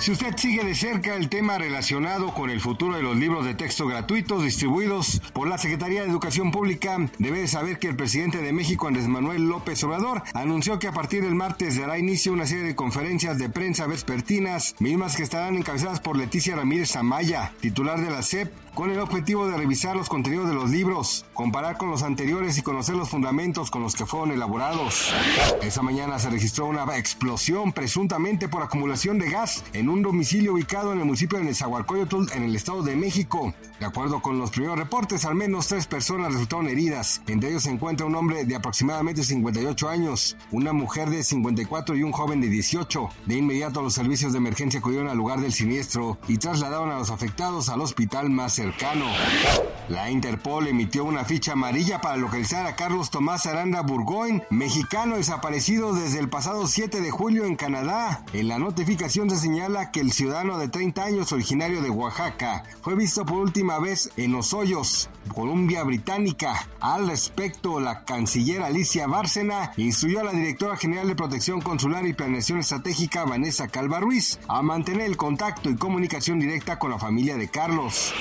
Si usted sigue de cerca el tema relacionado con el futuro de los libros de texto gratuitos distribuidos por la Secretaría de Educación Pública, debe saber que el presidente de México, Andrés Manuel López Obrador, anunció que a partir del martes dará inicio una serie de conferencias de prensa vespertinas, mismas que estarán encabezadas por Leticia Ramírez Amaya, titular de la SEP, con el objetivo de revisar los contenidos de los libros, comparar con los anteriores y conocer los fundamentos con los que fueron elaborados. Esa mañana se registró una explosión presuntamente por acumulación de gas en un domicilio ubicado en el municipio de Nezahualcóyotl en el Estado de México. De acuerdo con los primeros reportes, al menos tres personas resultaron heridas. Entre ellos se encuentra un hombre de aproximadamente 58 años, una mujer de 54 y un joven de 18. De inmediato los servicios de emergencia acudieron al lugar del siniestro y trasladaron a los afectados al hospital más cercano. La Interpol emitió una ficha amarilla para localizar a Carlos Tomás Aranda Burgoyne, mexicano desaparecido desde el pasado 7 de julio en Canadá. En la notificación se señala que el ciudadano de 30 años originario de Oaxaca fue visto por última vez en Los Hoyos, Columbia Británica. Al respecto, la canciller Alicia Bárcena instruyó a la directora general de Protección Consular y Planeación Estratégica, Vanessa Calva Ruiz, a mantener el contacto y comunicación directa con la familia de Carlos.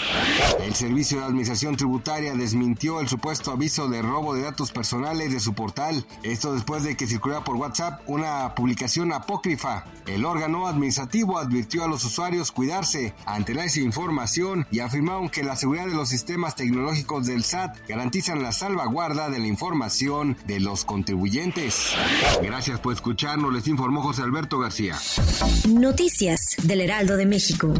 El Servicio de Administración Tributaria desmintió el supuesto aviso de robo de datos personales de su portal. Esto después de que circulara por WhatsApp una publicación apócrifa. El órgano administrativo advirtió a los usuarios cuidarse ante la desinformación y afirmaron que la seguridad de los sistemas tecnológicos del SAT garantizan la salvaguarda de la información de los contribuyentes. Gracias por escucharnos, les informó José Alberto García. Noticias del Heraldo de México.